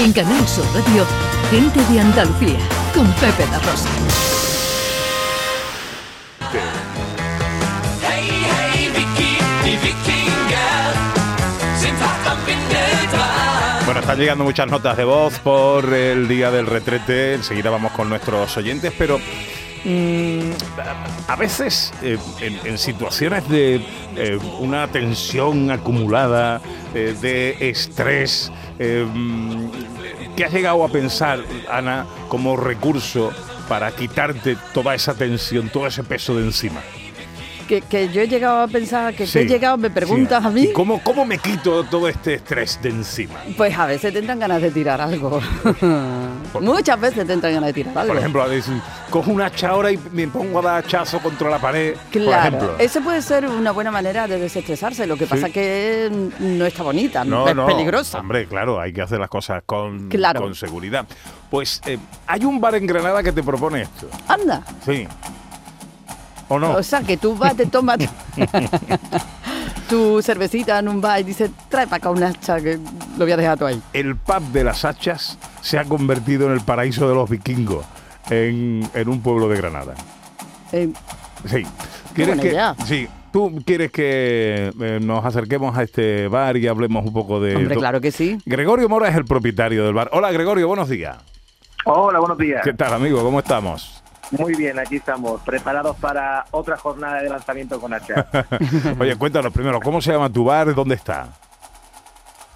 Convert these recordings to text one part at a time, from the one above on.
En Canal Sur Radio, Gente de Andalucía, con Pepe La Rosa. Bueno, están llegando muchas notas de voz por el día del retrete. Enseguida vamos con nuestros oyentes, pero mm, a veces eh, en, situaciones de eh, una tensión acumulada, eh, de estrés, ¿qué has llegado a pensar, Ana, como recurso para quitarte toda esa tensión, todo ese peso de encima? Que, que yo he llegado a pensar, que, Sí, he llegado, me preguntas sí. a mí. ¿Y ¿Cómo, ¿Cómo me quito todo este estrés de encima? Pues a veces te entran ganas de tirar algo. Muchas veces te entran ganas de tirar algo. Por ejemplo, a veces cojo un hacha ahora y me pongo a dar hachazo contra la pared. Por Claro, eso puede ser una buena manera de desestresarse. Lo que Sí. pasa que no está bonita, No, es no, peligrosa. Hombre, claro, hay que hacer las cosas con, Claro. con seguridad. Pues eh, hay un bar en Granada que te propone esto. Anda. Sí. ¿O no? O sea, que tú vas, te tomas tu cervecita en un bar y dices, trae para acá un hacha que lo voy a dejar tú ahí. el pub de las hachas se ha convertido en el paraíso de los vikingos en, en un pueblo de Granada. Eh, Sí. Qué buena que, idea. Sí. ¿Tú quieres que eh, nos acerquemos a este bar y hablemos un poco de... hombre, claro que sí. Gregorio Mora es el propietario del bar. Hola, Gregorio, buenos días. Hola, buenos días. ¿Qué tal, amigo? ¿Cómo estamos? Muy bien, aquí estamos, preparados para otra jornada de lanzamiento con hacha. Oye, cuéntanos primero, ¿cómo se llama tu bar? ¿Dónde está?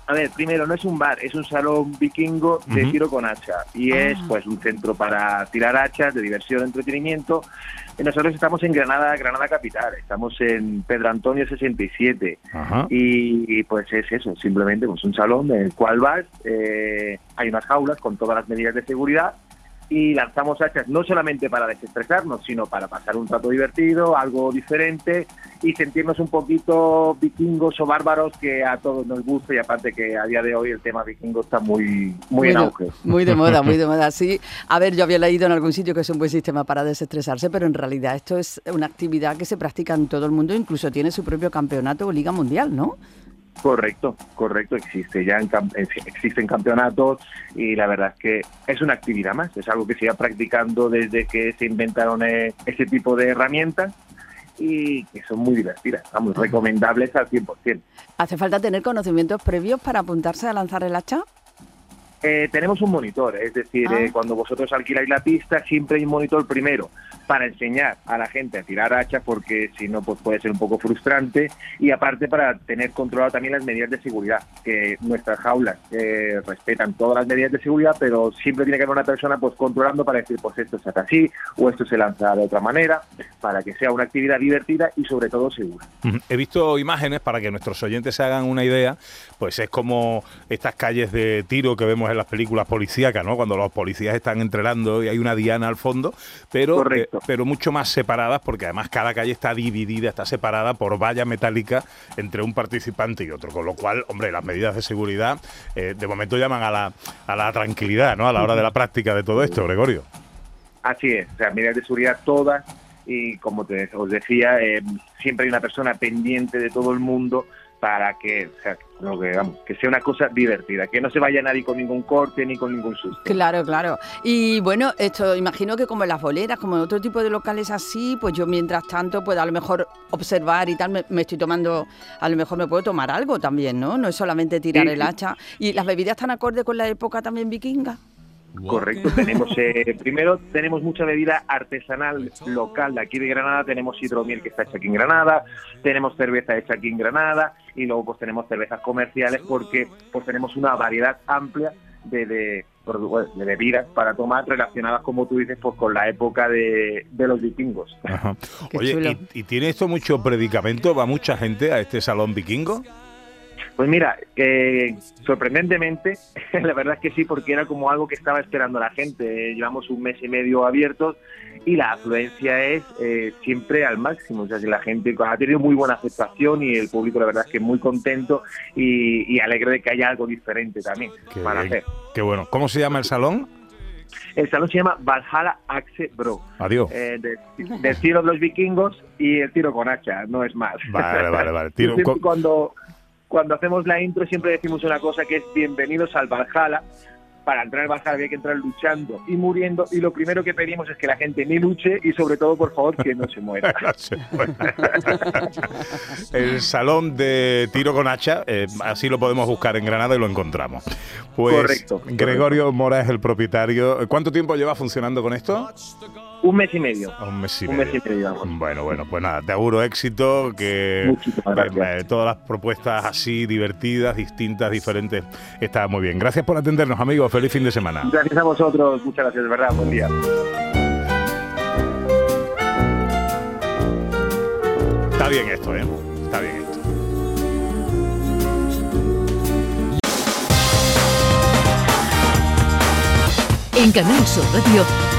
A ver, primero, no es un bar, es un salón vikingo de Ujú. tiro con hacha. Y es pues un centro para tirar hachas, de diversión, entretenimiento. Y nosotros estamos en Granada, Granada Capital. Estamos en Pedro Antonio 67. Ajá. Y, y, pues es eso, simplemente pues un salón en el cual vas, eh, hay unas jaulas con todas las medidas de seguridad y lanzamos hachas no solamente para desestresarnos, sino para pasar un rato divertido, algo diferente y sentirnos un poquito vikingos o bárbaros que a todos nos gusta y aparte que a día de hoy el tema vikingo está muy, muy en de- auge. muy de moda, muy de moda, sí. A ver, yo había leído en algún sitio que es un buen sistema para desestresarse, pero en realidad esto es una actividad que se practica en todo el mundo, incluso tiene su propio campeonato o liga mundial, ¿no? Correcto, correcto, existe ya en existen campeonatos y la verdad es que es una actividad más, es algo que se iba practicando desde que se inventaron eh, ese tipo de herramientas y que son muy divertidas, vamos, recomendables al 100%. ¿Hace falta tener conocimientos previos para apuntarse a lanzar el hacha? Eh, tenemos un monitor, es decir, Ah. eh, cuando vosotros alquiláis la pista siempre hay un monitor primero para enseñar a la gente a tirar hachas porque si no pues puede ser un poco frustrante y aparte para tener controlado también las medidas de seguridad, que nuestras jaulas eh, respetan todas las medidas de seguridad, pero siempre tiene que haber una persona pues controlando para decir pues esto se hace así o esto se lanza de otra manera para que sea una actividad divertida y sobre todo segura. He visto imágenes para que nuestros oyentes se hagan una idea, pues es como estas calles de tiro que vemos en las películas policíacas, ¿no? Cuando los policías están entrenando y hay una diana al fondo, pero, eh, pero mucho más separadas, porque además cada calle está dividida, está separada por valla metálica entre un participante y otro, con lo cual, hombre, las medidas de seguridad eh, de momento llaman a la, a la tranquilidad, ¿no? A la hora de la práctica de todo esto, Gregorio. Así es, o sea, medidas de seguridad todas y como te, os decía, eh, siempre hay una persona pendiente de todo el mundo para que, o sea, lo que, vamos, que sea una cosa divertida, que no se vaya nadie con ningún corte ni con ningún susto. Claro, claro. Y bueno, esto imagino que como en las boleras, como en otro tipo de locales así, pues yo mientras tanto puedo a lo mejor observar y tal, me, me estoy tomando, a lo mejor me puedo tomar algo también, ¿no? No es solamente tirar Sí, el hacha. ¿Y las bebidas están acorde con la época también vikinga? Correcto, tenemos eh, primero tenemos mucha bebida artesanal local de aquí de Granada, tenemos hidromiel que está hecha aquí en Granada, tenemos cerveza hecha aquí en Granada y luego pues tenemos cervezas comerciales porque pues tenemos una variedad amplia de, de, de bebidas para tomar relacionadas como tú dices pues con la época de, de los vikingos. Ajá. Oye, chulo. ¿y, y tiene esto mucho predicamento? ¿Va mucha gente a este salón vikingo? Pues mira, que sorprendentemente, la verdad es que sí, porque era como algo que estaba esperando la gente. Eh, Llevamos un mes y medio abiertos y la afluencia es eh, siempre al máximo. O sea, si la gente ha tenido muy buena aceptación y el público, la verdad es que muy contento y, y alegre de que haya algo diferente también Qué para bien. hacer. Qué bueno. ¿Cómo se llama el salón? El salón se llama Valhalla Axe Bro. Adiós. Eh, de- tiro de los vikingos y el tiro con hacha, no es más. Vale, vale, vale. Tiro con- cuando, cuando hacemos la intro siempre decimos una cosa que es bienvenidos al Valhalla, para entrar al Bazar había que entrar luchando y muriendo y lo primero que pedimos es que la gente ni luche y sobre todo, por favor, que no se muera. el salón de tiro con hacha, eh, así lo podemos buscar en Granada y lo encontramos. Pues correcto. Gregorio Mora es el propietario. ¿Cuánto tiempo lleva funcionando con esto? Un mes y medio. Un mes y Un medio. mes y medio, vamos. Bueno, bueno, pues nada, te auguro éxito, que eh, todas las propuestas así divertidas, distintas, diferentes, está muy bien. Gracias por atendernos, amigos. Feliz fin de semana. Gracias a vosotros, muchas gracias, de verdad, buen día. Está bien esto, ¿eh? Está bien esto. En Canal Sur Radio,